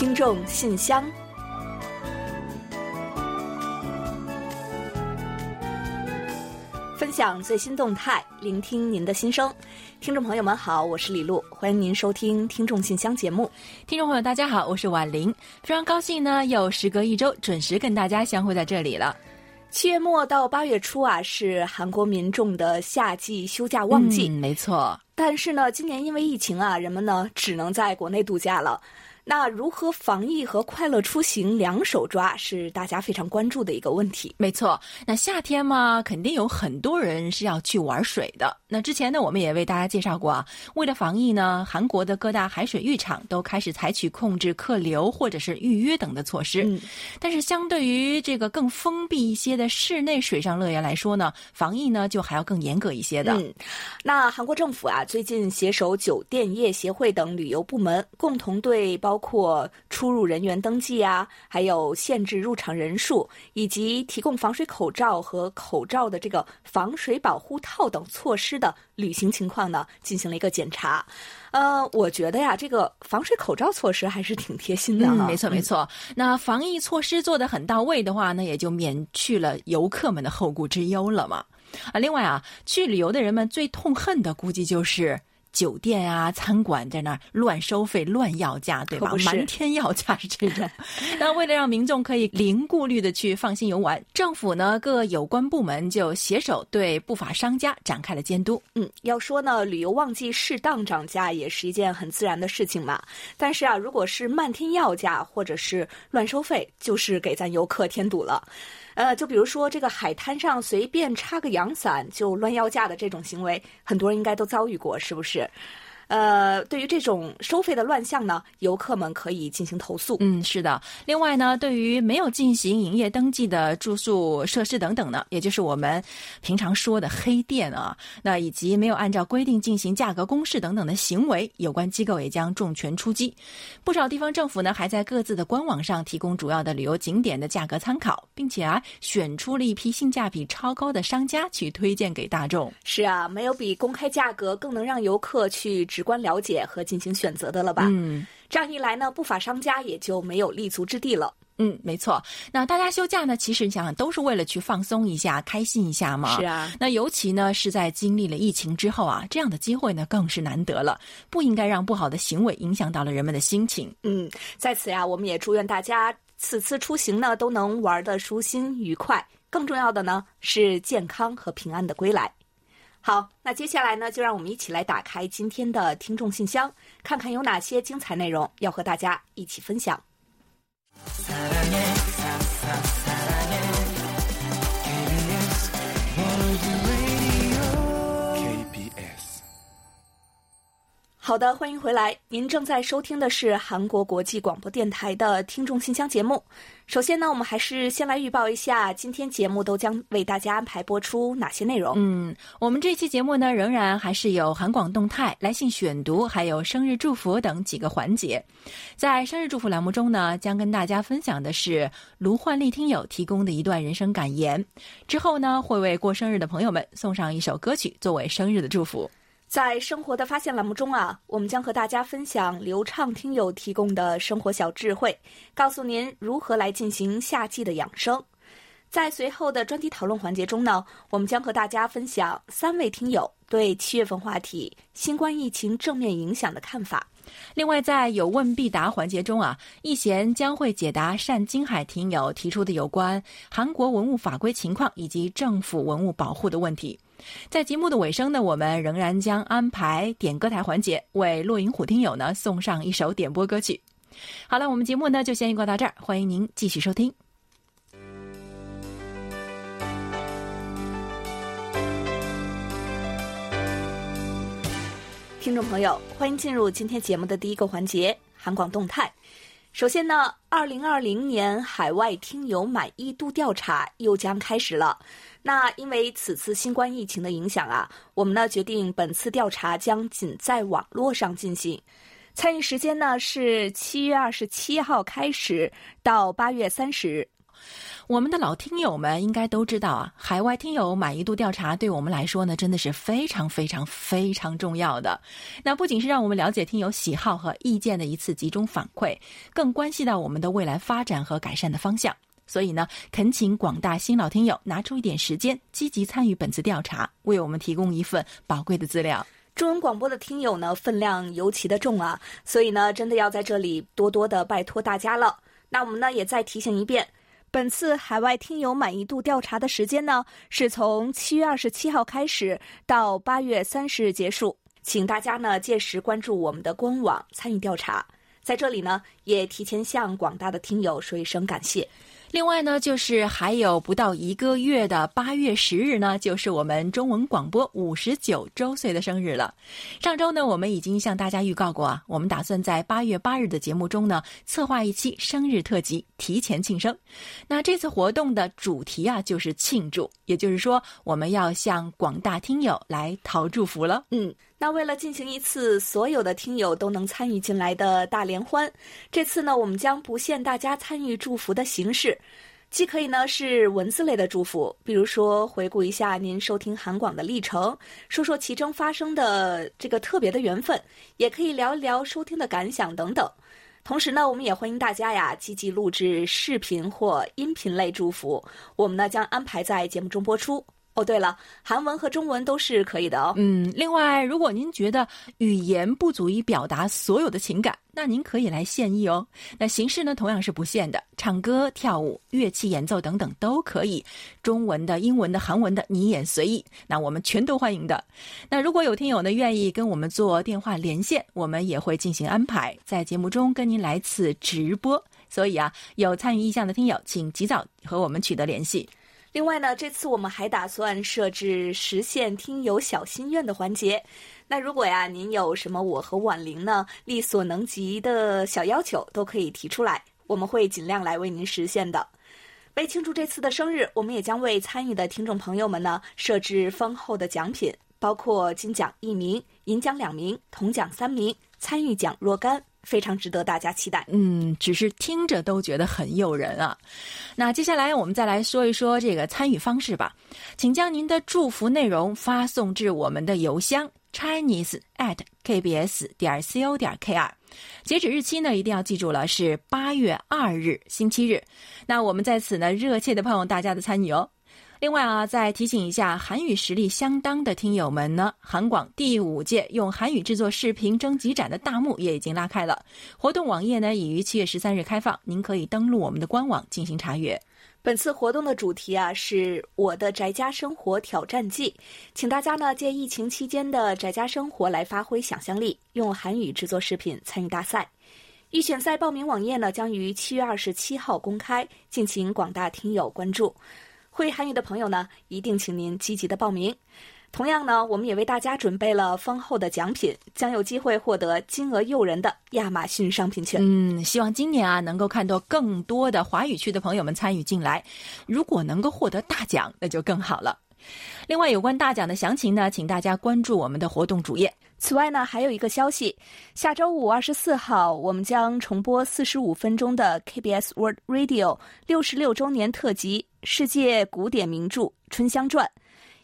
听众信箱，分享最新动态，聆听您的心声。听众朋友们好，我是李璐，欢迎您收听《听众信箱》节目。听众朋友大家好，我是婉玲，非常高兴呢，又时隔一周准时跟大家相会在这里了。七月末到八月初啊，是韩国民众的夏季休假旺季。嗯，没错。但是呢，今年因为疫情啊，人们呢只能在国内度假了。那如何防疫和快乐出行两手抓，是大家非常关注的一个问题。没错，那夏天嘛，肯定有很多人是要去玩水的。那之前呢，我们也为大家介绍过啊，为了防疫呢，韩国的各大海水浴场都开始采取控制客流或者是预约等的措施。嗯，但是相对于这个更封闭一些的室内水上乐园来说呢，防疫呢就还要更严格一些的。嗯，那韩国政府啊，最近携手酒店业协会等旅游部门，共同对包包括出入人员登记啊，还有限制入场人数，以及提供防水口罩和口罩的这个防水保护套等措施的履行情况呢，进行了一个检查。呃，我觉得呀，这个防水口罩措施还是挺贴心的嗯，没错没错。那防疫措施做得很到位的话，那也就免去了游客们的后顾之忧了嘛。啊，另外啊，去旅游的人们最痛恨的估计就是。酒店啊，餐馆在那儿乱收费、乱要价，对吧？瞒天要价是这种。那为了让民众可以零顾虑的去放心游玩，政府呢各有关部门就携手对不法商家展开了监督。嗯，要说呢，旅游旺季适当涨价也是一件很自然的事情嘛。但是啊，如果是漫天要价或者是乱收费，就是给咱游客添堵了。呃，就比如说这个海滩上随便插个阳伞就乱要价的这种行为，很多人应该都遭遇过，是不是？呃，对于这种收费的乱象呢，游客们可以进行投诉。嗯，是的。另外呢，对于没有进行营业登记的住宿设施等等呢，也就是我们平常说的黑店啊，那以及没有按照规定进行价格公示等等的行为，有关机构也将重拳出击。不少地方政府呢，还在各自的官网上提供主要的旅游景点的价格参考，并且啊，选出了一批性价比超高的商家去推荐给大众。是啊，没有比公开价格更能让游客去。直观了解和进行选择的了吧？嗯，这样一来呢，不法商家也就没有立足之地了。嗯，没错。那大家休假呢，其实你想想都是为了去放松一下、开心一下嘛。是啊。那尤其呢是在经历了疫情之后啊，这样的机会呢更是难得了。不应该让不好的行为影响到了人们的心情。嗯，在此呀，我们也祝愿大家此次出行呢都能玩的舒心愉快。更重要的呢是健康和平安的归来。好，那接下来呢，就让我们一起来打开今天的听众信箱，看看有哪些精彩内容要和大家一起分享。好的，欢迎回来。您正在收听的是韩国国际广播电台的听众信箱节目。首先呢，我们还是先来预报一下今天节目都将为大家安排播出哪些内容。嗯，我们这期节目呢，仍然还是有韩广动态、来信选读，还有生日祝福等几个环节。在生日祝福栏目中呢，将跟大家分享的是卢焕丽听友提供的一段人生感言。之后呢，会为过生日的朋友们送上一首歌曲作为生日的祝福。在生活的发现栏目中啊，我们将和大家分享流畅听友提供的生活小智慧，告诉您如何来进行夏季的养生。在随后的专题讨论环节中呢，我们将和大家分享三位听友对七月份话题新冠疫情正面影响的看法。另外，在有问必答环节中啊，易贤将会解答单金海听友提出的有关韩国文物法规情况以及政府文物保护的问题。在节目的尾声呢，我们仍然将安排点歌台环节，为落银虎听友呢送上一首点播歌曲。好了，我们节目呢就先预告到这儿，欢迎您继续收听。听众朋友，欢迎进入今天节目的第一个环节——韩广动态。首先呢，二零二零年海外听友满意度调查又将开始了。那因为此次新冠疫情的影响啊，我们呢决定本次调查将仅在网络上进行。参与时间呢是七月二十七号开始到八月三十日。我们的老听友们应该都知道啊，海外听友满意度调查对我们来说呢，真的是非常非常非常重要的。那不仅是让我们了解听友喜好和意见的一次集中反馈，更关系到我们的未来发展和改善的方向。所以呢，恳请广大新老听友拿出一点时间，积极参与本次调查，为我们提供一份宝贵的资料。中文广播的听友呢，分量尤其的重啊，所以呢，真的要在这里多多的拜托大家了。那我们呢，也再提醒一遍，本次海外听友满意度调查的时间呢，是从七月二十七号开始到八月三十日结束，请大家呢届时关注我们的官网参与调查。在这里呢，也提前向广大的听友说一声感谢。另外呢，就是还有不到一个月的八月十日呢，就是我们中文广播五十九周岁的生日了。上周呢，我们已经向大家预告过啊，我们打算在八月八日的节目中呢，策划一期生日特辑，提前庆生。那这次活动的主题啊，就是庆祝，也就是说，我们要向广大听友来讨祝福了。嗯。那为了进行一次所有的听友都能参与进来的大联欢，这次呢，我们将不限大家参与祝福的形式，既可以呢是文字类的祝福，比如说回顾一下您收听韩广的历程，说说其中发生的这个特别的缘分，也可以聊一聊收听的感想等等。同时呢，我们也欢迎大家呀积极录制视频或音频类祝福，我们呢将安排在节目中播出。哦，对了，韩文和中文都是可以的哦。嗯，另外，如果您觉得语言不足以表达所有的情感，那您可以来献艺哦。那形式呢，同样是不限的，唱歌、跳舞、乐器演奏等等都可以，中文的、英文的、韩文的，你也随意。那我们全都欢迎的。那如果有听友呢愿意跟我们做电话连线，我们也会进行安排，在节目中跟您来次直播。所以啊，有参与意向的听友，请及早和我们取得联系。另外呢，这次我们还打算设置实现听友小心愿的环节。那如果呀，您有什么我和婉玲呢力所能及的小要求，都可以提出来，我们会尽量来为您实现的。为庆祝这次的生日，我们也将为参与的听众朋友们呢设置丰厚的奖品，包括金奖一名、银奖两名、铜奖三名、参与奖若干。非常值得大家期待。嗯，只是听着都觉得很诱人啊。那接下来我们再来说一说这个参与方式吧，请将您的祝福内容发送至我们的邮箱 chinese at kbs 点 co 点 kr，截止日期呢一定要记住了，是八月二日星期日。那我们在此呢热切的盼望大家的参与哦。另外啊，再提醒一下韩语实力相当的听友们呢，韩广第五届用韩语制作视频征集展的大幕也已经拉开了。活动网页呢已于七月十三日开放，您可以登录我们的官网进行查阅。本次活动的主题啊是我的宅家生活挑战记，请大家呢借疫情期间的宅家生活来发挥想象力，用韩语制作视频参与大赛。预选赛报名网页呢将于七月二十七号公开，敬请广大听友关注。会韩语的朋友呢，一定请您积极的报名。同样呢，我们也为大家准备了丰厚的奖品，将有机会获得金额诱人的亚马逊商品券。嗯，希望今年啊，能够看到更多的华语区的朋友们参与进来。如果能够获得大奖，那就更好了。另外，有关大奖的详情呢，请大家关注我们的活动主页。此外呢，还有一个消息，下周五二十四号，我们将重播四十五分钟的 KBS World Radio 六十六周年特辑《世界古典名著春香传》。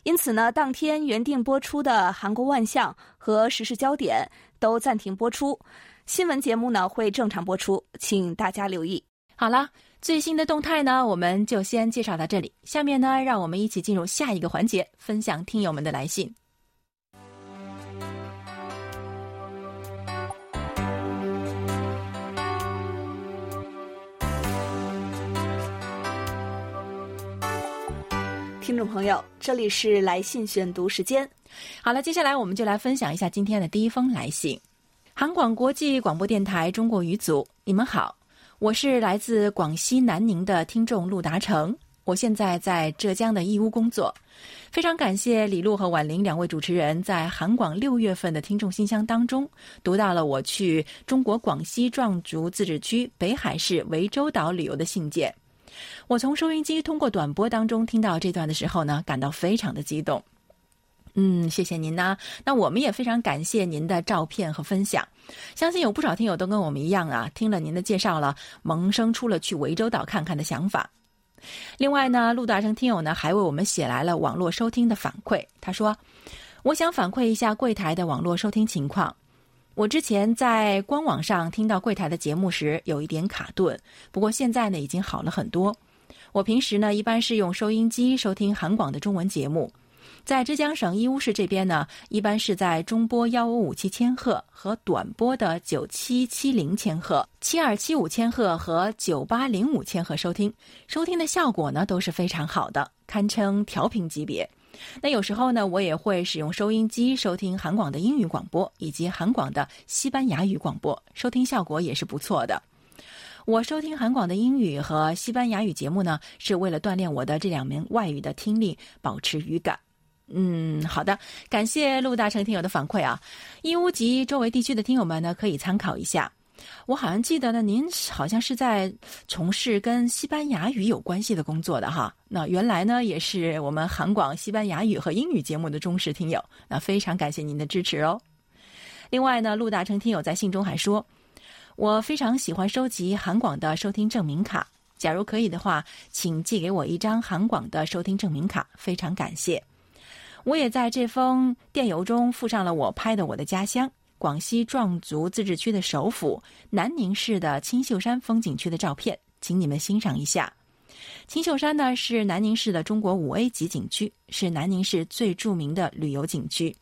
因此呢，当天原定播出的韩国万象和时事焦点都暂停播出，新闻节目呢会正常播出，请大家留意。好了，最新的动态呢，我们就先介绍到这里。下面呢，让我们一起进入下一个环节，分享听友们的来信。听众朋友，这里是来信选读时间。好了，接下来我们就来分享一下今天的第一封来信。韩广国际广播电台中国语组，你们好，我是来自广西南宁的听众陆达成，我现在在浙江的义乌工作。非常感谢李璐和婉玲两位主持人在韩广六月份的听众信箱当中读到了我去中国广西壮族自治区北海市涠洲岛旅游的信件。我从收音机通过短波当中听到这段的时候呢，感到非常的激动。嗯，谢谢您呐。那我们也非常感谢您的照片和分享。相信有不少听友都跟我们一样啊，听了您的介绍了，萌生出了去涠洲岛看看的想法。另外呢，陆大生听友呢还为我们写来了网络收听的反馈。他说：“我想反馈一下柜台的网络收听情况。我之前在官网上听到柜台的节目时有一点卡顿，不过现在呢已经好了很多。我平时呢一般是用收音机收听韩广的中文节目。”在浙江省义乌市这边呢，一般是在中波幺五五七千赫和短波的九七七零千赫、七二七五千赫和九八零五千赫收听，收听的效果呢都是非常好的，堪称调频级别。那有时候呢，我也会使用收音机收听韩广的英语广播以及韩广的西班牙语广播，收听效果也是不错的。我收听韩广的英语和西班牙语节目呢，是为了锻炼我的这两门外语的听力，保持语感。嗯，好的，感谢陆大成听友的反馈啊！义乌及周围地区的听友们呢，可以参考一下。我好像记得呢，您好像是在从事跟西班牙语有关系的工作的哈。那原来呢，也是我们韩广西班牙语和英语节目的忠实听友。那非常感谢您的支持哦。另外呢，陆大成听友在信中还说，我非常喜欢收集韩广的收听证明卡。假如可以的话，请寄给我一张韩广的收听证明卡，非常感谢。我也在这封电邮中附上了我拍的我的家乡广西壮族自治区的首府南宁市的青秀山风景区的照片，请你们欣赏一下。青秀山呢是南宁市的中国五 A 级景区，是南宁市最著名的旅游景区。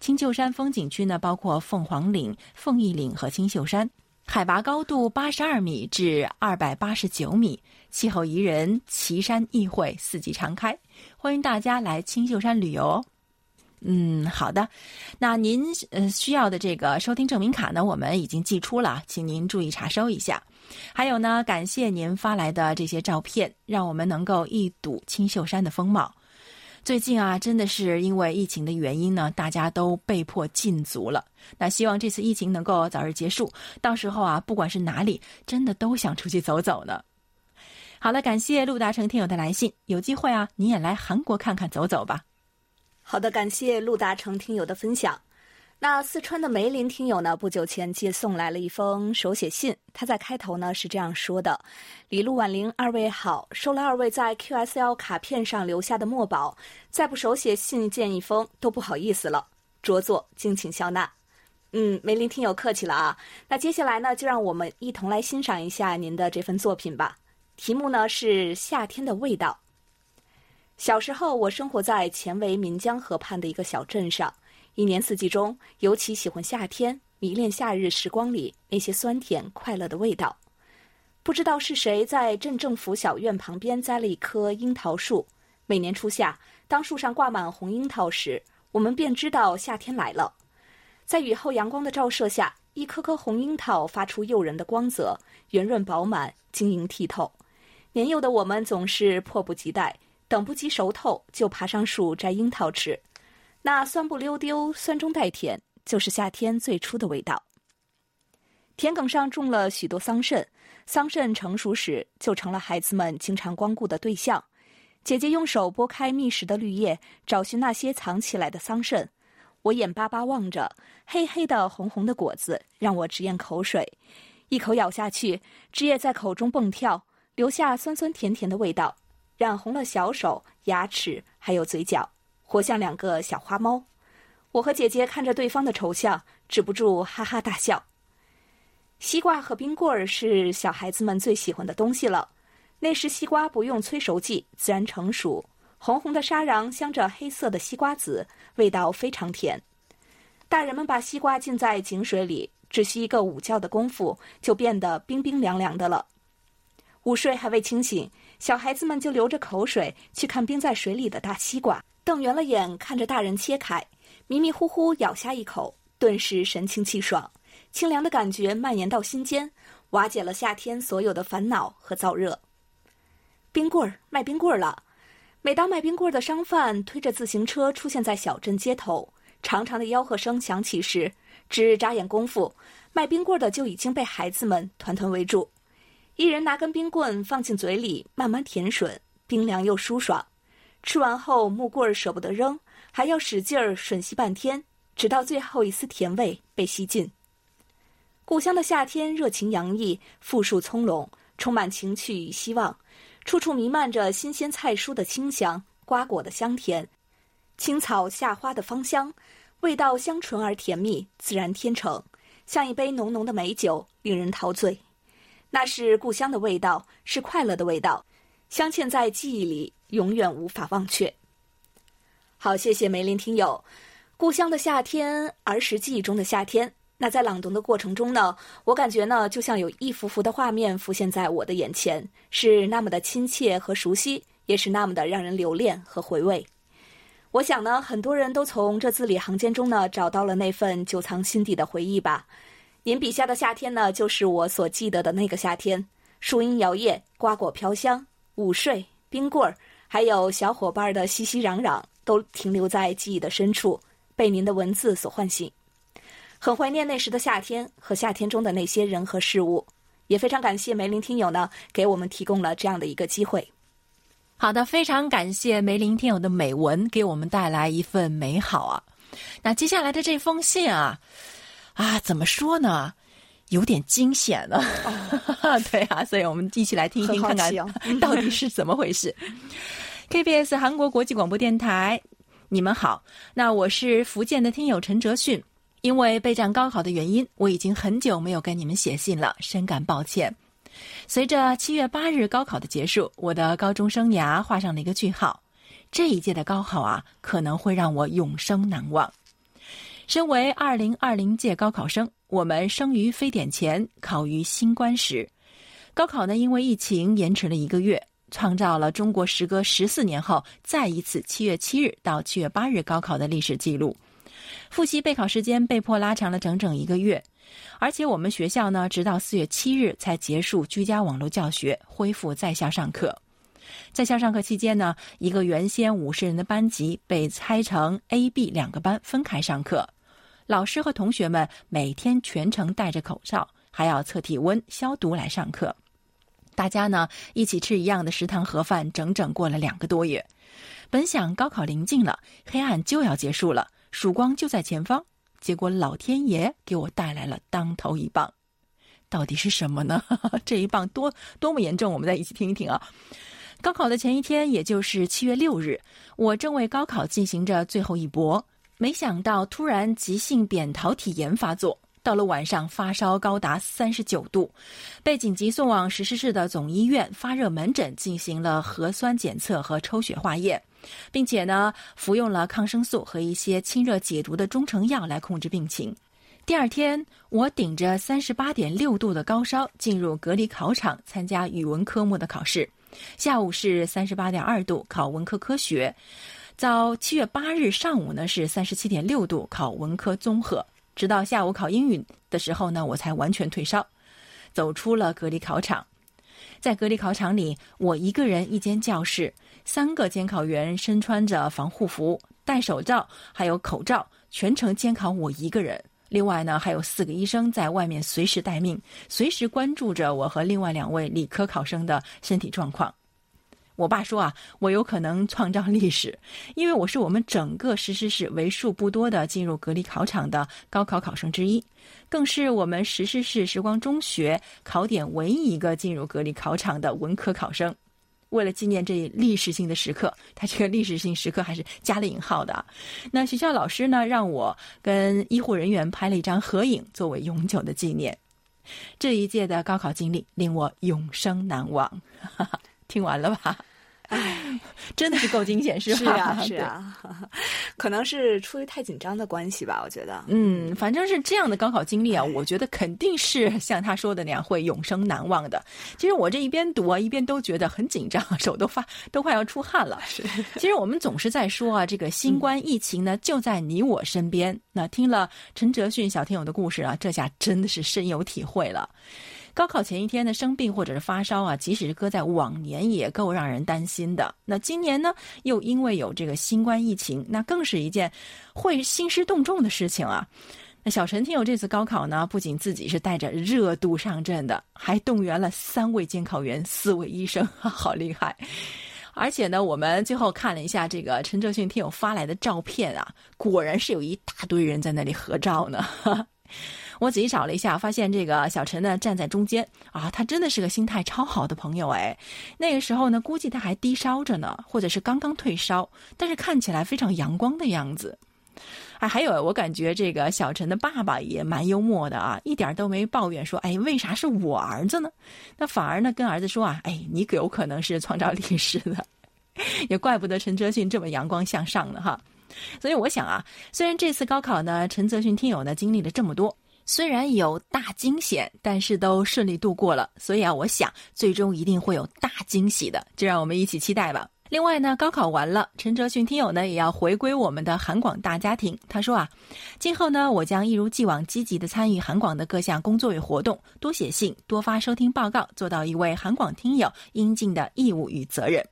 青秀山风景区呢包括凤凰岭、凤翼岭和青秀山，海拔高度八十二米至二百八十九米，气候宜人，奇山异卉，四季常开。欢迎大家来青秀山旅游。嗯，好的。那您呃需要的这个收听证明卡呢，我们已经寄出了，请您注意查收一下。还有呢，感谢您发来的这些照片，让我们能够一睹青秀山的风貌。最近啊，真的是因为疫情的原因呢，大家都被迫禁足了。那希望这次疫情能够早日结束，到时候啊，不管是哪里，真的都想出去走走呢。好了，感谢陆达成听友的来信。有机会啊，你也来韩国看看走走吧。好的，感谢陆达成听友的分享。那四川的梅林听友呢，不久前寄送来了一封手写信。他在开头呢是这样说的：“李路婉玲二位好，收了二位在 QSL 卡片上留下的墨宝，再不手写信件一封都不好意思了。着作，敬请笑纳。”嗯，梅林听友客气了啊。那接下来呢，就让我们一同来欣赏一下您的这份作品吧。题目呢是夏天的味道。小时候，我生活在前为岷江河畔的一个小镇上，一年四季中尤其喜欢夏天，迷恋夏日时光里那些酸甜快乐的味道。不知道是谁在镇政府小院旁边栽了一棵樱桃树，每年初夏，当树上挂满红樱桃时，我们便知道夏天来了。在雨后阳光的照射下，一颗颗红樱桃发出诱人的光泽，圆润饱满，晶莹剔透。年幼的我们总是迫不及待，等不及熟透就爬上树摘樱桃吃，那酸不溜丢、酸中带甜，就是夏天最初的味道。田埂上种了许多桑葚，桑葚成熟时就成了孩子们经常光顾的对象。姐姐用手拨开密实的绿叶，找寻那些藏起来的桑葚，我眼巴巴望着黑黑的、红红的果子，让我直咽口水。一口咬下去，汁液在口中蹦跳。留下酸酸甜甜的味道，染红了小手、牙齿，还有嘴角，活像两个小花猫。我和姐姐看着对方的丑相，止不住哈哈大笑。西瓜和冰棍儿是小孩子们最喜欢的东西了。那时西瓜不用催熟剂，自然成熟，红红的沙瓤镶着黑色的西瓜籽，味道非常甜。大人们把西瓜浸在井水里，只需一个午觉的功夫，就变得冰冰凉凉的了。午睡还未清醒，小孩子们就流着口水去看冰在水里的大西瓜，瞪圆了眼看着大人切开，迷迷糊糊咬下一口，顿时神清气爽，清凉的感觉蔓延到心间，瓦解了夏天所有的烦恼和燥热。冰棍儿卖冰棍儿了，每当卖冰棍儿的商贩推着自行车出现在小镇街头，长长的吆喝声响起时，只眨眼功夫，卖冰棍儿的就已经被孩子们团团围住。一人拿根冰棍放进嘴里，慢慢舔吮，冰凉又舒爽。吃完后，木棍儿舍不得扔，还要使劲儿吮吸半天，直到最后一丝甜味被吸尽。故乡的夏天热情洋溢，富庶葱茏，充满情趣与希望。处处弥漫着新鲜菜蔬的清香、瓜果的香甜、青草夏花的芳香，味道香醇而甜蜜，自然天成，像一杯浓浓的美酒，令人陶醉。那是故乡的味道，是快乐的味道，镶嵌在记忆里，永远无法忘却。好，谢谢梅林听友。故乡的夏天，儿时记忆中的夏天。那在朗读的过程中呢，我感觉呢，就像有一幅幅的画面浮现在我的眼前，是那么的亲切和熟悉，也是那么的让人留恋和回味。我想呢，很多人都从这字里行间中呢，找到了那份久藏心底的回忆吧。您笔下的夏天呢，就是我所记得的那个夏天，树荫摇曳，瓜果飘香，午睡，冰棍儿，还有小伙伴的熙熙攘攘。都停留在记忆的深处，被您的文字所唤醒，很怀念那时的夏天和夏天中的那些人和事物，也非常感谢梅林听友呢，给我们提供了这样的一个机会。好的，非常感谢梅林听友的美文，给我们带来一份美好啊。那接下来的这封信啊，啊，怎么说呢，有点惊险了。对啊，所以我们一起来听一听，看看 到底是怎么回事。KBS 韩国国际广播电台，你们好。那我是福建的听友陈哲迅，因为备战高考的原因，我已经很久没有跟你们写信了，深感抱歉。随着七月八日高考的结束，我的高中生涯画上了一个句号。这一届的高考啊，可能会让我永生难忘。身为二零二零届高考生，我们生于非典前，考于新冠时。高考呢，因为疫情延迟了一个月。创造了中国时隔十四年后再一次七月七日到七月八日高考的历史记录。复习备考时间被迫拉长了整整一个月，而且我们学校呢，直到四月七日才结束居家网络教学，恢复在校上课。在校上课期间呢，一个原先五十人的班级被拆成 A、B 两个班分开上课，老师和同学们每天全程戴着口罩，还要测体温、消毒来上课。大家呢一起吃一样的食堂盒饭，整整过了两个多月。本想高考临近了，黑暗就要结束了，曙光就在前方。结果老天爷给我带来了当头一棒，到底是什么呢？这一棒多多么严重？我们再一起听一听啊！高考的前一天，也就是七月六日，我正为高考进行着最后一搏，没想到突然急性扁桃体炎发作。到了晚上，发烧高达三十九度，被紧急送往石狮市的总医院发热门诊进行了核酸检测和抽血化验，并且呢服用了抗生素和一些清热解毒的中成药来控制病情。第二天，我顶着三十八点六度的高烧进入隔离考场参加语文科目的考试。下午是三十八点二度考文科科学，早七月八日上午呢是三十七点六度考文科综合。直到下午考英语的时候呢，我才完全退烧，走出了隔离考场。在隔离考场里，我一个人一间教室，三个监考员身穿着防护服、戴手罩，还有口罩，全程监考我一个人。另外呢，还有四个医生在外面随时待命，随时关注着我和另外两位理科考生的身体状况。我爸说啊，我有可能创造历史，因为我是我们整个石狮市为数不多的进入隔离考场的高考考生之一，更是我们石狮市时光中学考点唯一一个进入隔离考场的文科考生。为了纪念这一历史性的时刻，他这个历史性时刻还是加了引号的。那学校老师呢，让我跟医护人员拍了一张合影，作为永久的纪念。这一届的高考经历令我永生难忘。听完了吧？唉，真的是够惊险，是吧？是啊，是啊，可能是出于太紧张的关系吧，我觉得。嗯，反正是这样的高考经历啊，我觉得肯定是像他说的那样会永生难忘的。其实我这一边读啊，一边都觉得很紧张，手都发都快要出汗了。是。其实我们总是在说啊，这个新冠疫情呢就在你我身边。那听了陈哲迅小天友的故事啊，这下真的是深有体会了。高考前一天呢，生病或者是发烧啊，即使是搁在往年也够让人担心的。那今年呢，又因为有这个新冠疫情，那更是一件会兴师动众的事情啊。那小陈听友这次高考呢，不仅自己是带着热度上阵的，还动员了三位监考员、四位医生，好厉害！而且呢，我们最后看了一下这个陈哲迅听友发来的照片啊，果然是有一大堆人在那里合照呢。我仔细找了一下，发现这个小陈呢站在中间啊，他真的是个心态超好的朋友哎。那个时候呢，估计他还低烧着呢，或者是刚刚退烧，但是看起来非常阳光的样子。啊，还有，我感觉这个小陈的爸爸也蛮幽默的啊，一点都没抱怨说，哎，为啥是我儿子呢？那反而呢，跟儿子说啊，哎，你有可能是创造历史的，也怪不得陈哲迅这么阳光向上呢，哈。所以我想啊，虽然这次高考呢，陈泽迅听友呢经历了这么多，虽然有大惊险，但是都顺利度过了。所以啊，我想最终一定会有大惊喜的，就让我们一起期待吧。另外呢，高考完了，陈哲迅听友呢也要回归我们的韩广大家庭。他说啊，今后呢，我将一如既往积极的参与韩广的各项工作与活动，多写信，多发收听报告，做到一位韩广听友应尽的义务与责任。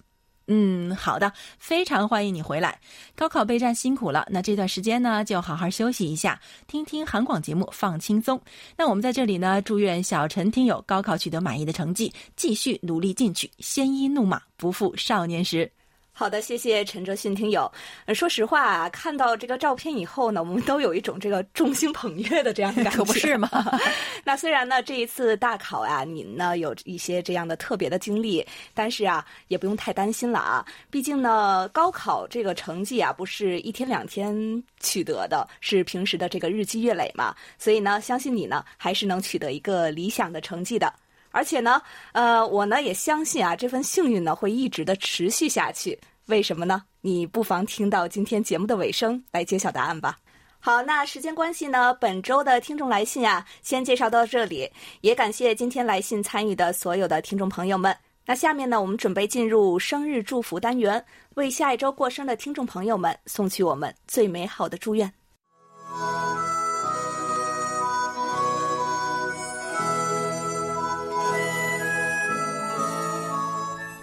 嗯，好的，非常欢迎你回来。高考备战辛苦了，那这段时间呢，就好好休息一下，听听韩广节目，放轻松。那我们在这里呢，祝愿小陈听友高考取得满意的成绩，继续努力进取，鲜衣怒马，不负少年时。好的，谢谢陈哲迅听友。呃，说实话啊，看到这个照片以后呢，我们都有一种这个众星捧月的这样的感觉，可不是吗？那虽然呢，这一次大考啊，您呢有一些这样的特别的经历，但是啊，也不用太担心了啊。毕竟呢，高考这个成绩啊，不是一天两天取得的，是平时的这个日积月累嘛。所以呢，相信你呢，还是能取得一个理想的成绩的。而且呢，呃，我呢也相信啊，这份幸运呢会一直的持续下去。为什么呢？你不妨听到今天节目的尾声来揭晓答案吧。好，那时间关系呢，本周的听众来信啊，先介绍到这里。也感谢今天来信参与的所有的听众朋友们。那下面呢，我们准备进入生日祝福单元，为下一周过生的听众朋友们送去我们最美好的祝愿。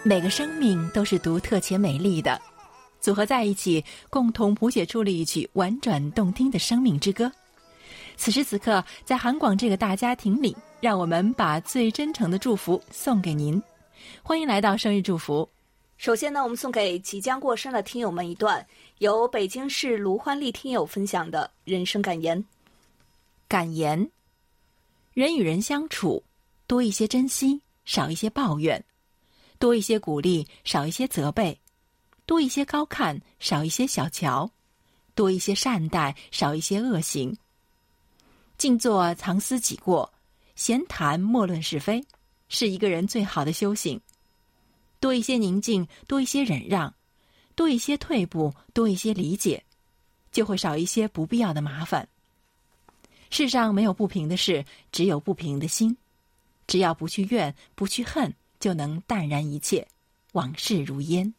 每个生命都是独特且美丽的，组合在一起，共同谱写出了一曲婉转动听的生命之歌。此时此刻，在韩广这个大家庭里，让我们把最真诚的祝福送给您。欢迎来到生日祝福。首先呢，我们送给即将过生的听友们一段由北京市卢欢丽听友分享的人生感言。感言：人与人相处，多一些珍惜，少一些抱怨。多一些鼓励，少一些责备；多一些高看，少一些小瞧；多一些善待，少一些恶行。静坐藏思己过，闲谈莫论是非，是一个人最好的修行。多一些宁静，多一些忍让，多一些退步，多一些理解，就会少一些不必要的麻烦。世上没有不平的事，只有不平的心。只要不去怨，不去恨。就能淡然一切，往事如烟。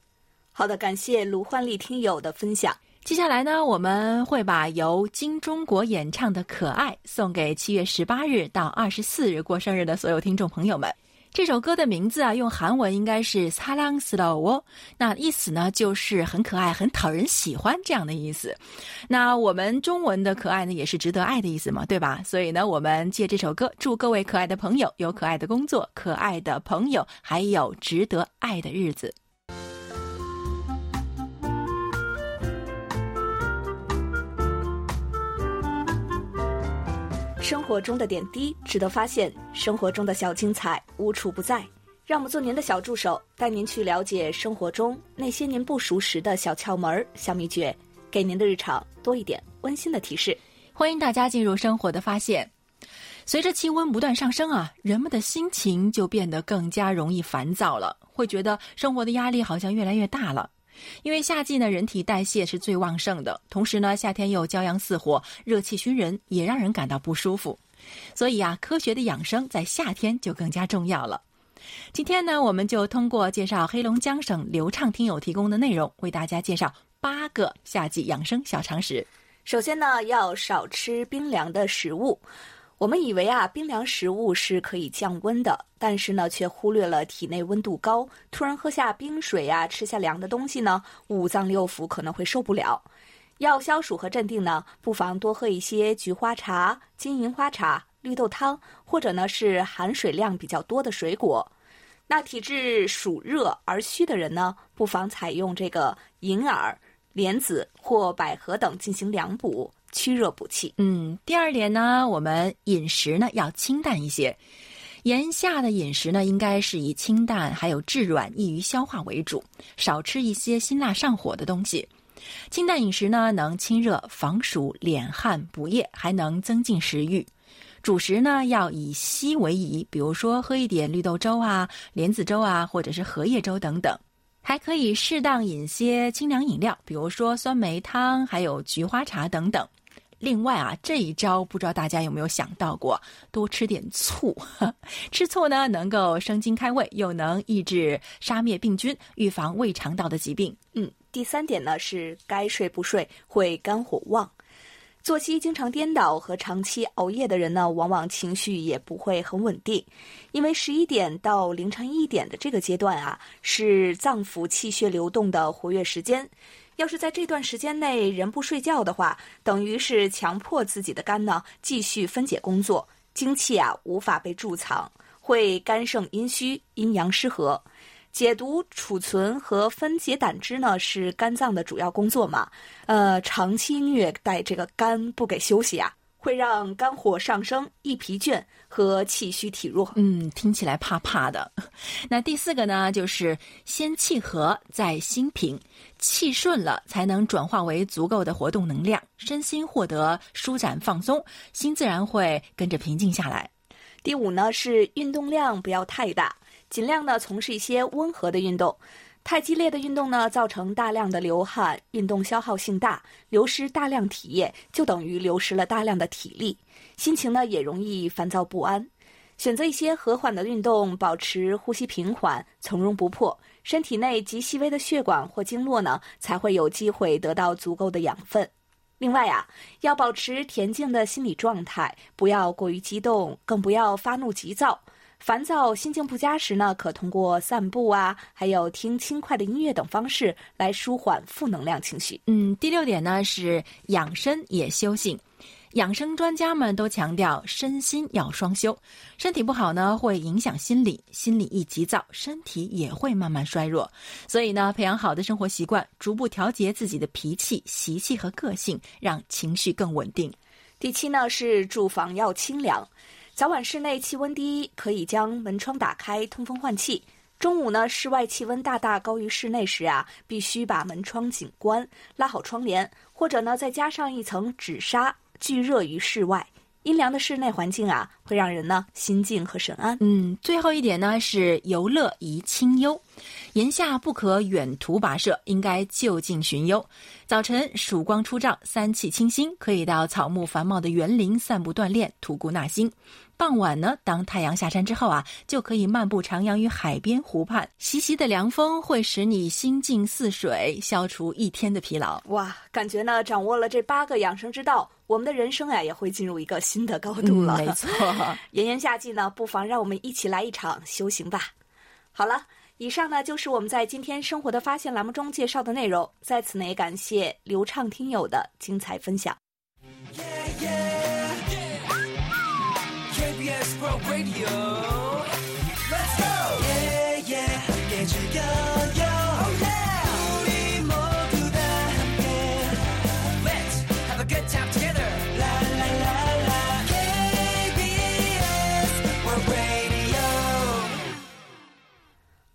好的，感谢卢焕丽听友的分享。接下来呢，我们会把由金钟国演唱的《可爱》送给七月十八日到二十四日过生日的所有听众朋友们。这首歌的名字啊，用韩文应该是“사랑스러워”，那意思呢就是很可爱、很讨人喜欢这样的意思。那我们中文的“可爱”呢，也是值得爱的意思嘛，对吧？所以呢，我们借这首歌，祝各位可爱的朋友有可爱的工作、可爱的朋友，还有值得爱的日子。 生活中的点滴值得发现，生活中的小精彩无处不在。让我们做您的小助手，带您去了解生活中那些您不熟识的小窍门、小秘诀，给您的日常多一点温馨的提示。欢迎大家进入生活的发现。随着气温不断上升啊，人们的心情就变得更加容易烦躁了，会觉得生活的压力好像越来越大了。因为夏季呢，人体代谢是最旺盛的，同时呢，夏天又骄阳似火，热气熏人，也让人感到不舒服。所以啊，科学的养生在夏天就更加重要了。今天呢，我们就通过介绍黑龙江省流畅听友提供的内容，为大家介绍八个夏季养生小常识。首先呢，要少吃冰凉的食物。我们以为啊，冰凉食物是可以降温的，但是呢，却忽略了体内温度高，突然喝下冰水呀，吃下凉的东西呢，五脏六腑可能会受不了。要消暑和镇定呢，不妨多喝一些菊花茶、金银花茶、绿豆汤，或者呢是含水量比较多的水果。那体质暑热而虚的人呢，不妨采用这个银耳、莲子或百合等进行凉补。驱热补气。嗯，第二点呢，我们饮食呢要清淡一些。炎夏的饮食呢，应该是以清淡还有质软、易于消化为主，少吃一些辛辣上火的东西。清淡饮食呢，能清热防暑、敛汗补液，还能增进食欲。主食呢，要以稀为宜，比如说喝一点绿豆粥啊、莲子粥啊，或者是荷叶粥等等。还可以适当饮些清凉饮料，比如说酸梅汤，还有菊花茶等等。另外啊，这一招不知道大家有没有想到过，多吃点醋。吃醋呢，能够生津开胃，又能抑制杀灭病菌，预防胃肠道的疾病。嗯，第三点呢是该睡不睡会肝火旺，作息经常颠倒和长期熬夜的人呢，往往情绪也不会很稳定。因为十一点到凌晨一点的这个阶段啊，是脏腑气血流动的活跃时间。要是在这段时间内人不睡觉的话，等于是强迫自己的肝呢继续分解工作，精气啊无法被贮藏，会肝肾阴虚、阴阳失和。解毒、储存和分解胆汁呢是肝脏的主要工作嘛？呃，长期虐待这个肝不给休息啊。会让肝火上升、易疲倦和气虚体弱。嗯，听起来怕怕的。那第四个呢，就是先气和，再心平，气顺了才能转化为足够的活动能量，身心获得舒展放松，心自然会跟着平静下来。第五呢，是运动量不要太大，尽量呢从事一些温和的运动。太激烈的运动呢，造成大量的流汗，运动消耗性大，流失大量体液，就等于流失了大量的体力，心情呢也容易烦躁不安。选择一些和缓的运动，保持呼吸平缓，从容不迫，身体内极细微的血管或经络呢，才会有机会得到足够的养分。另外啊，要保持恬静的心理状态，不要过于激动，更不要发怒急躁。烦躁、心境不佳时呢，可通过散步啊，还有听轻快的音乐等方式来舒缓负能量情绪。嗯，第六点呢是养生也修性，养生专家们都强调身心要双修，身体不好呢会影响心理，心理一急躁，身体也会慢慢衰弱。所以呢，培养好的生活习惯，逐步调节自己的脾气、习气和个性，让情绪更稳定。第七呢是住房要清凉。早晚室内气温低，可以将门窗打开通风换气。中午呢，室外气温大大高于室内时啊，必须把门窗紧关，拉好窗帘，或者呢，再加上一层纸纱，聚热于室外。阴凉的室内环境啊，会让人呢心静和神安。嗯，最后一点呢是游乐宜清幽，炎夏不可远途跋涉，应该就近寻幽。早晨曙光初照，三气清新，可以到草木繁茂的园林散步锻炼，吐故纳新。傍晚呢，当太阳下山之后啊，就可以漫步徜徉于海边湖畔，习习的凉风会使你心静似水，消除一天的疲劳。哇，感觉呢，掌握了这八个养生之道，我们的人生呀也会进入一个新的高度了。没错，炎炎夏季呢，不妨让我们一起来一场修行吧。好了，以上呢就是我们在今天生活的发现栏目中介绍的内容。在此呢，也感谢流畅听友的精彩分享。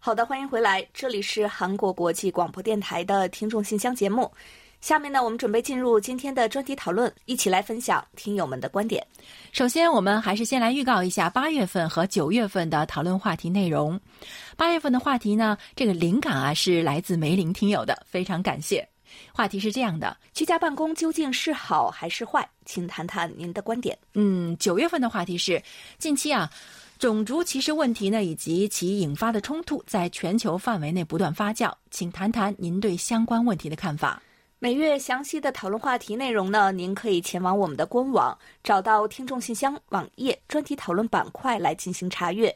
好的，欢迎回来，这里是韩国国际广播电台的听众信箱节目。下面呢，我们准备进入今天的专题讨论，一起来分享听友们的观点。首先，我们还是先来预告一下八月份和九月份的讨论话题内容。八月份的话题呢，这个灵感啊是来自梅林听友的，非常感谢。话题是这样的：居家办公究竟是好还是坏？请谈谈您的观点。嗯，九月份的话题是近期啊，种族歧视问题呢以及其引发的冲突在全球范围内不断发酵，请谈谈您对相关问题的看法。每月详细的讨论话题内容呢，您可以前往我们的官网，找到听众信箱网页专题讨论板块来进行查阅。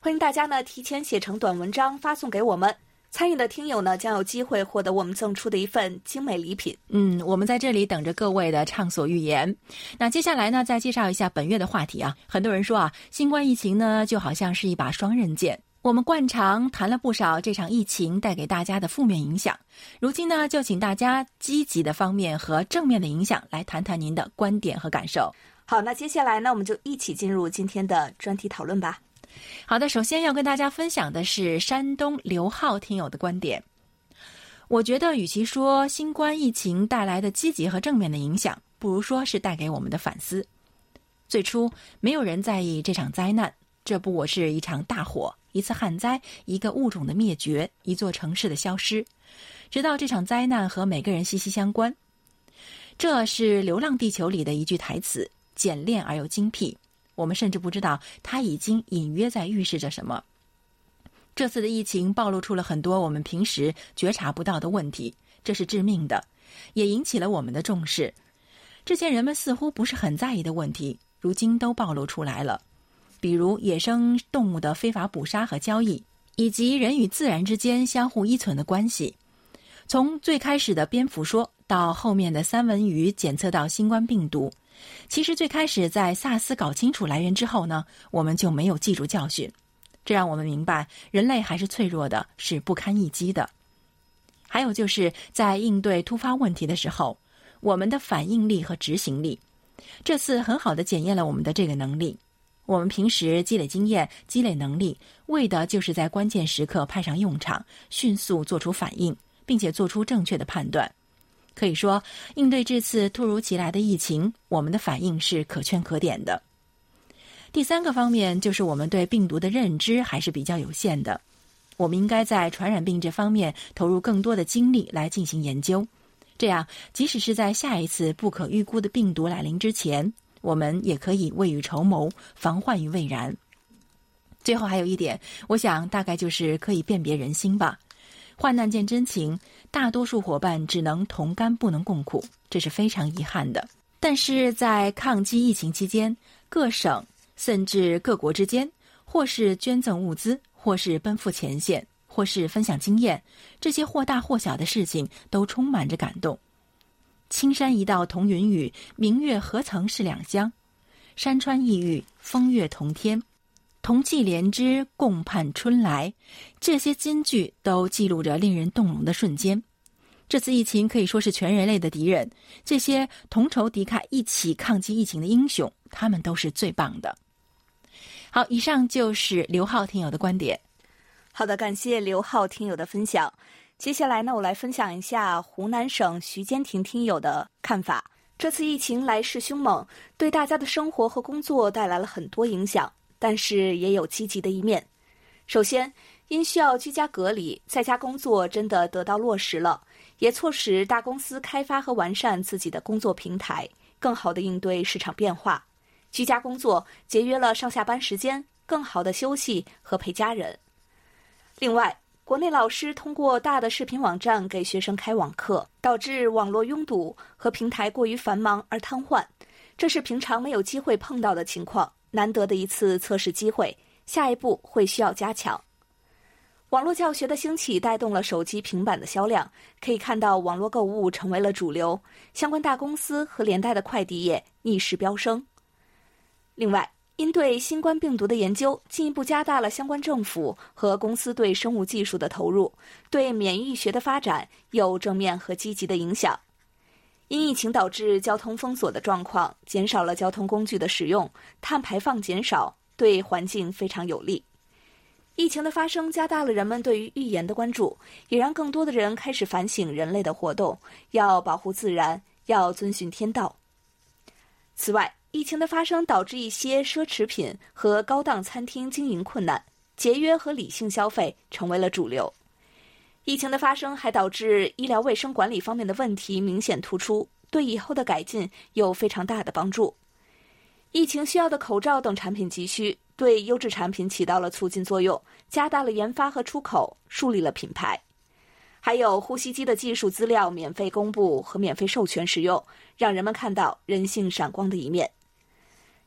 欢迎大家呢提前写成短文章发送给我们，参与的听友呢将有机会获得我们赠出的一份精美礼品。嗯，我们在这里等着各位的畅所欲言。那接下来呢，再介绍一下本月的话题啊。很多人说啊，新冠疫情呢就好像是一把双刃剑。我们惯常谈了不少这场疫情带给大家的负面影响，如今呢，就请大家积极的方面和正面的影响来谈谈您的观点和感受。好，那接下来呢，我们就一起进入今天的专题讨论吧。好的，首先要跟大家分享的是山东刘浩听友的观点。我觉得，与其说新冠疫情带来的积极和正面的影响，不如说是带给我们的反思。最初，没有人在意这场灾难，这不我是一场大火。一次旱灾，一个物种的灭绝，一座城市的消失，直到这场灾难和每个人息息相关。这是《流浪地球》里的一句台词，简练而又精辟。我们甚至不知道它已经隐约在预示着什么。这次的疫情暴露出了很多我们平时觉察不到的问题，这是致命的，也引起了我们的重视。之前人们似乎不是很在意的问题，如今都暴露出来了。比如野生动物的非法捕杀和交易，以及人与自然之间相互依存的关系。从最开始的蝙蝠说到后面的三文鱼检测到新冠病毒，其实最开始在萨斯搞清楚来源之后呢，我们就没有记住教训。这让我们明白，人类还是脆弱的，是不堪一击的。还有就是在应对突发问题的时候，我们的反应力和执行力，这次很好的检验了我们的这个能力。我们平时积累经验、积累能力，为的就是在关键时刻派上用场，迅速做出反应，并且做出正确的判断。可以说，应对这次突如其来的疫情，我们的反应是可圈可点的。第三个方面就是我们对病毒的认知还是比较有限的，我们应该在传染病这方面投入更多的精力来进行研究，这样即使是在下一次不可预估的病毒来临之前。我们也可以未雨绸缪，防患于未然。最后还有一点，我想大概就是可以辨别人心吧。患难见真情，大多数伙伴只能同甘不能共苦，这是非常遗憾的。但是在抗击疫情期间，各省甚至各国之间，或是捐赠物资，或是奔赴前线，或是分享经验，这些或大或小的事情，都充满着感动。青山一道同云雨，明月何曾是两乡？山川异域，风月同天。同气连枝，共盼春来。这些金句都记录着令人动容的瞬间。这次疫情可以说是全人类的敌人，这些同仇敌忾、一起抗击疫情的英雄，他们都是最棒的。好，以上就是刘浩听友的观点。好的，感谢刘浩听友的分享。接下来呢，我来分享一下湖南省徐坚亭听友的看法。这次疫情来势凶猛，对大家的生活和工作带来了很多影响，但是也有积极的一面。首先，因需要居家隔离，在家工作真的得到落实了，也促使大公司开发和完善自己的工作平台，更好的应对市场变化。居家工作节约了上下班时间，更好的休息和陪家人。另外，国内老师通过大的视频网站给学生开网课，导致网络拥堵和平台过于繁忙而瘫痪，这是平常没有机会碰到的情况，难得的一次测试机会，下一步会需要加强。网络教学的兴起带动了手机、平板的销量，可以看到网络购物成为了主流，相关大公司和连带的快递业逆势飙升。另外，因对新冠病毒的研究进一步加大了相关政府和公司对生物技术的投入，对免疫学的发展有正面和积极的影响。因疫情导致交通封锁的状况，减少了交通工具的使用，碳排放减少，对环境非常有利。疫情的发生加大了人们对于预言的关注，也让更多的人开始反省人类的活动，要保护自然，要遵循天道。此外，疫情的发生导致一些奢侈品和高档餐厅经营困难，节约和理性消费成为了主流。疫情的发生还导致医疗卫生管理方面的问题明显突出，对以后的改进有非常大的帮助。疫情需要的口罩等产品急需，对优质产品起到了促进作用，加大了研发和出口，树立了品牌。还有呼吸机的技术资料免费公布和免费授权使用，让人们看到人性闪光的一面。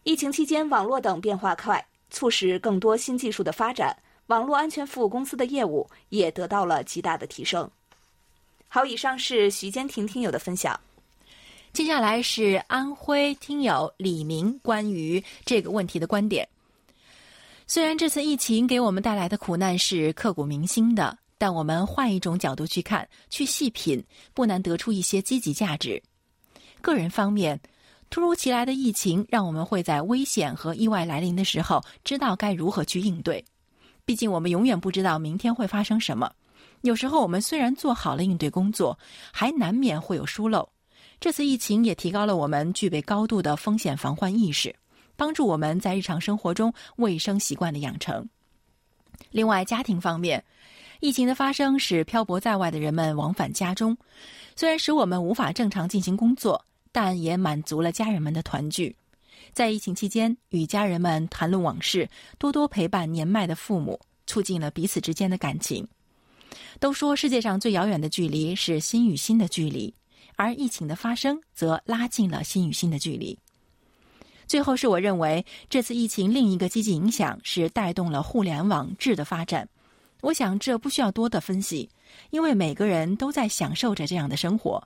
疫情期间，网络等变化快，促使更多新技术的发展，网络安全服务公司的业务也得到了极大的提升。好，以上是徐坚婷听友的分享。接下来是安徽听友李明关于这个问题的观点。虽然这次疫情给我们带来的苦难是刻骨铭心的，但我们换一种角度去看、去细品，不难得出一些积极价值。个人方面，突如其来的疫情让我们会在危险和意外来临的时候知道该如何去应对。毕竟我们永远不知道明天会发生什么。有时候我们虽然做好了应对工作，还难免会有疏漏。这次疫情也提高了我们具备高度的风险防患意识。帮助我们在日常生活中卫生习惯的养成。另外，家庭方面，疫情的发生使漂泊在外的人们往返家中，虽然使我们无法正常进行工作，但也满足了家人们的团聚。在疫情期间，与家人们谈论往事，多多陪伴年迈的父母，促进了彼此之间的感情。都说世界上最遥远的距离是心与心的距离，而疫情的发生则拉近了心与心的距离。最后是我认为这次疫情另一个积极影响是带动了互联网质的发展。我想这不需要多的分析，因为每个人都在享受着这样的生活。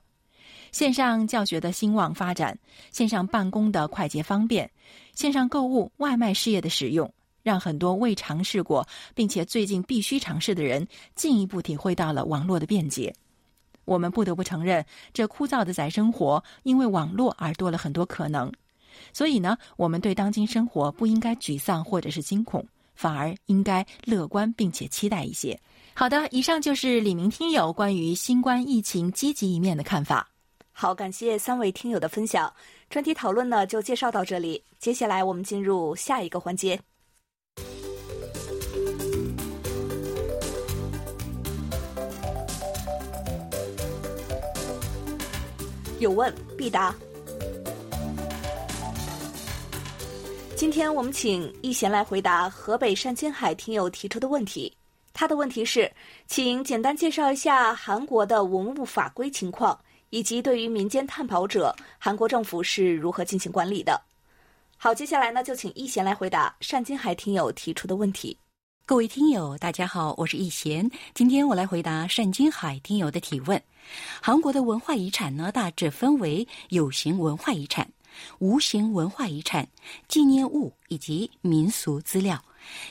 线上教学的兴旺发展，线上办公的快捷方便，线上购物、外卖事业的使用，让很多未尝试过并且最近必须尝试的人进一步体会到了网络的便捷。我们不得不承认，这枯燥的在生活因为网络而多了很多可能。所以呢，我们对当今生活不应该沮丧或者是惊恐，反而应该乐观并且期待一些。好的，以上就是李明听友关于新冠疫情积极一面的看法。好，感谢三位听友的分享。专题讨论呢就介绍到这里，接下来我们进入下一个环节。有问必答。今天我们请易贤来回答河北单金海听友提出的问题。他的问题是，请简单介绍一下韩国的文物法规情况，以及对于民间探宝者，韩国政府是如何进行管理的。好，接下来呢，就请易贤来回答单金海听友提出的问题。各位听友，大家好，我是易贤，今天我来回答单金海听友的提问。韩国的文化遗产呢，大致分为有形文化遗产。无形文化遗产、纪念物以及民俗资料；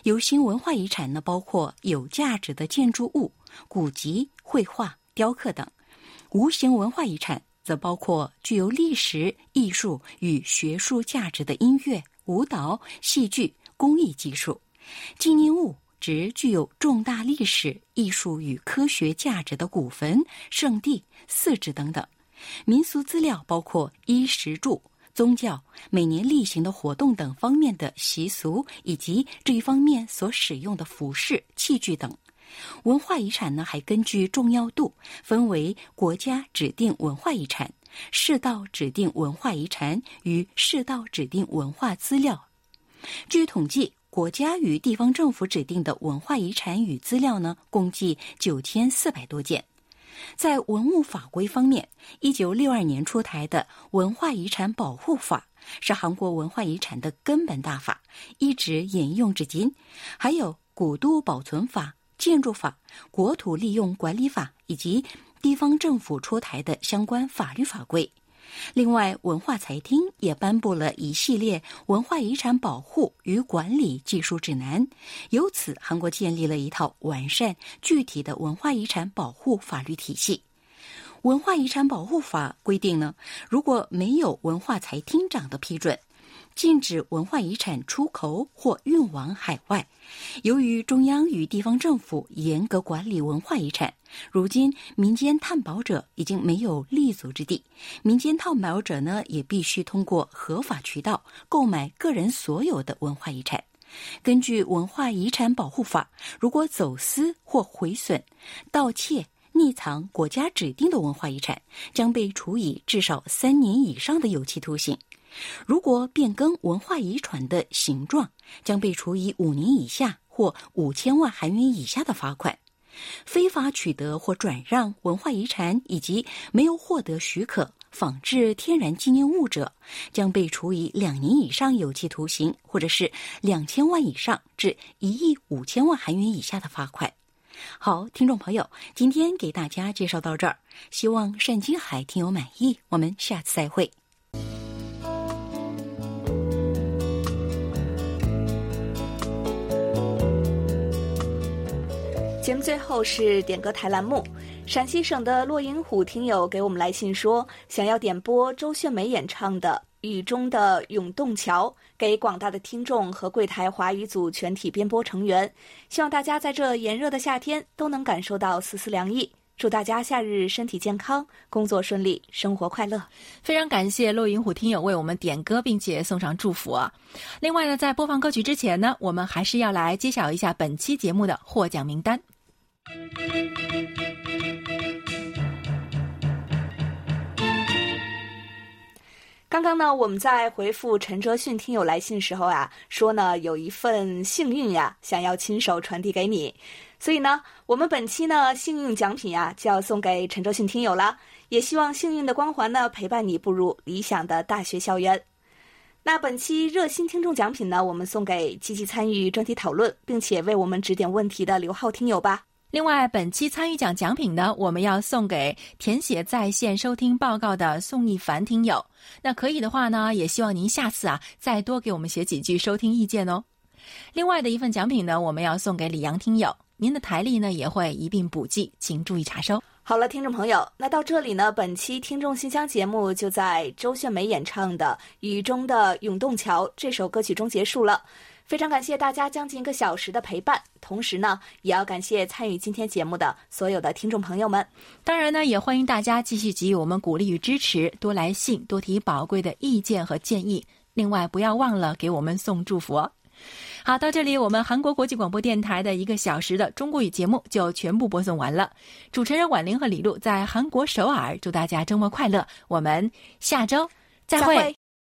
有形文化遗产呢，包括有价值的建筑物、古籍、绘画、雕刻等；无形文化遗产则包括具有历史、艺术与学术价值的音乐、舞蹈、戏剧、工艺技术；纪念物指具有重大历史、艺术与科学价值的古坟、圣地、寺址等等；民俗资料包括衣食住。宗教、每年例行的活动等方面的习俗，以及这一方面所使用的服饰、器具等。文化遗产呢，还根据重要度分为国家指定文化遗产、市道指定文化遗产与市道指定文化资料。据统计，国家与地方政府指定的文化遗产与资料呢，共计九千四百多件。在文物法规方面，一九六二年出台的《文化遗产保护法》是韩国文化遗产的根本大法，一直沿用至今。还有《古都保存法》《建筑法》《国土利用管理法》以及地方政府出台的相关法律法规。另外，文化财厅也颁布了一系列文化遗产保护与管理技术指南，由此，韩国建立了一套完善、具体的文化遗产保护法律体系。文化遗产保护法规定呢，如果没有文化财厅长的批准。禁止文化遗产出口或运往海外。由于中央与地方政府严格管理文化遗产，如今民间探宝者已经没有立足之地。民间探宝者呢，也必须通过合法渠道购买个人所有的文化遗产。根据《文化遗产保护法》，如果走私或毁损、盗窃、匿藏国家指定的文化遗产，将被处以至少三年以上的有期徒刑。如果变更文化遗产的形状，将被处以五年以下或五千万韩元以下的罚款；非法取得或转让文化遗产以及没有获得许可仿制天然纪念物者，将被处以两年以上有期徒刑，或者是两千万以上至一亿五千万韩元以下的罚款。好，听众朋友，今天给大家介绍到这儿，希望单金海听友满意。我们下次再会。节目最后是点歌台栏目，陕西省的骆银虎听友给我们来信说，想要点播周炫梅演唱的《雨中的永动桥》，给广大的听众和柜台华语组全体编播成员，希望大家在这炎热的夏天都能感受到丝丝凉意。祝大家夏日身体健康，工作顺利，生活快乐。非常感谢骆银虎听友为我们点歌，并且送上祝福啊！另外呢，在播放歌曲之前呢，我们还是要来揭晓一下本期节目的获奖名单。刚刚呢，我们在回复陈哲迅听友来信时候啊，说呢有一份幸运呀，想要亲手传递给你，所以呢，我们本期呢幸运奖品呀就要送给陈哲迅听友了，也希望幸运的光环呢陪伴你步入理想的大学校园。那本期热心听众奖品呢，我们送给积极参与专题讨论并且为我们指点问题的刘浩听友吧。另外，本期参与奖奖品呢，我们要送给填写在线收听报告的宋一凡听友。那可以的话呢，也希望您下次啊再多给我们写几句收听意见哦。另外的一份奖品呢，我们要送给李阳听友，您的台历呢也会一并补寄，请注意查收。好了，听众朋友，那到这里呢，本期听众信箱节目就在周炫梅演唱的《雨中的永动桥》这首歌曲中结束了。非常感谢大家将近一个小时的陪伴，同时呢，也要感谢参与今天节目的所有的听众朋友们。当然呢，也欢迎大家继续给予我们鼓励与支持，多来信，多提宝贵的意见和建议。另外，不要忘了给我们送祝福。好，到这里，我们韩国国际广播电台的一个小时的中国语节目就全部播送完了。主持人婉玲和李璐在韩国首尔，祝大家周末快乐。我们下周再会。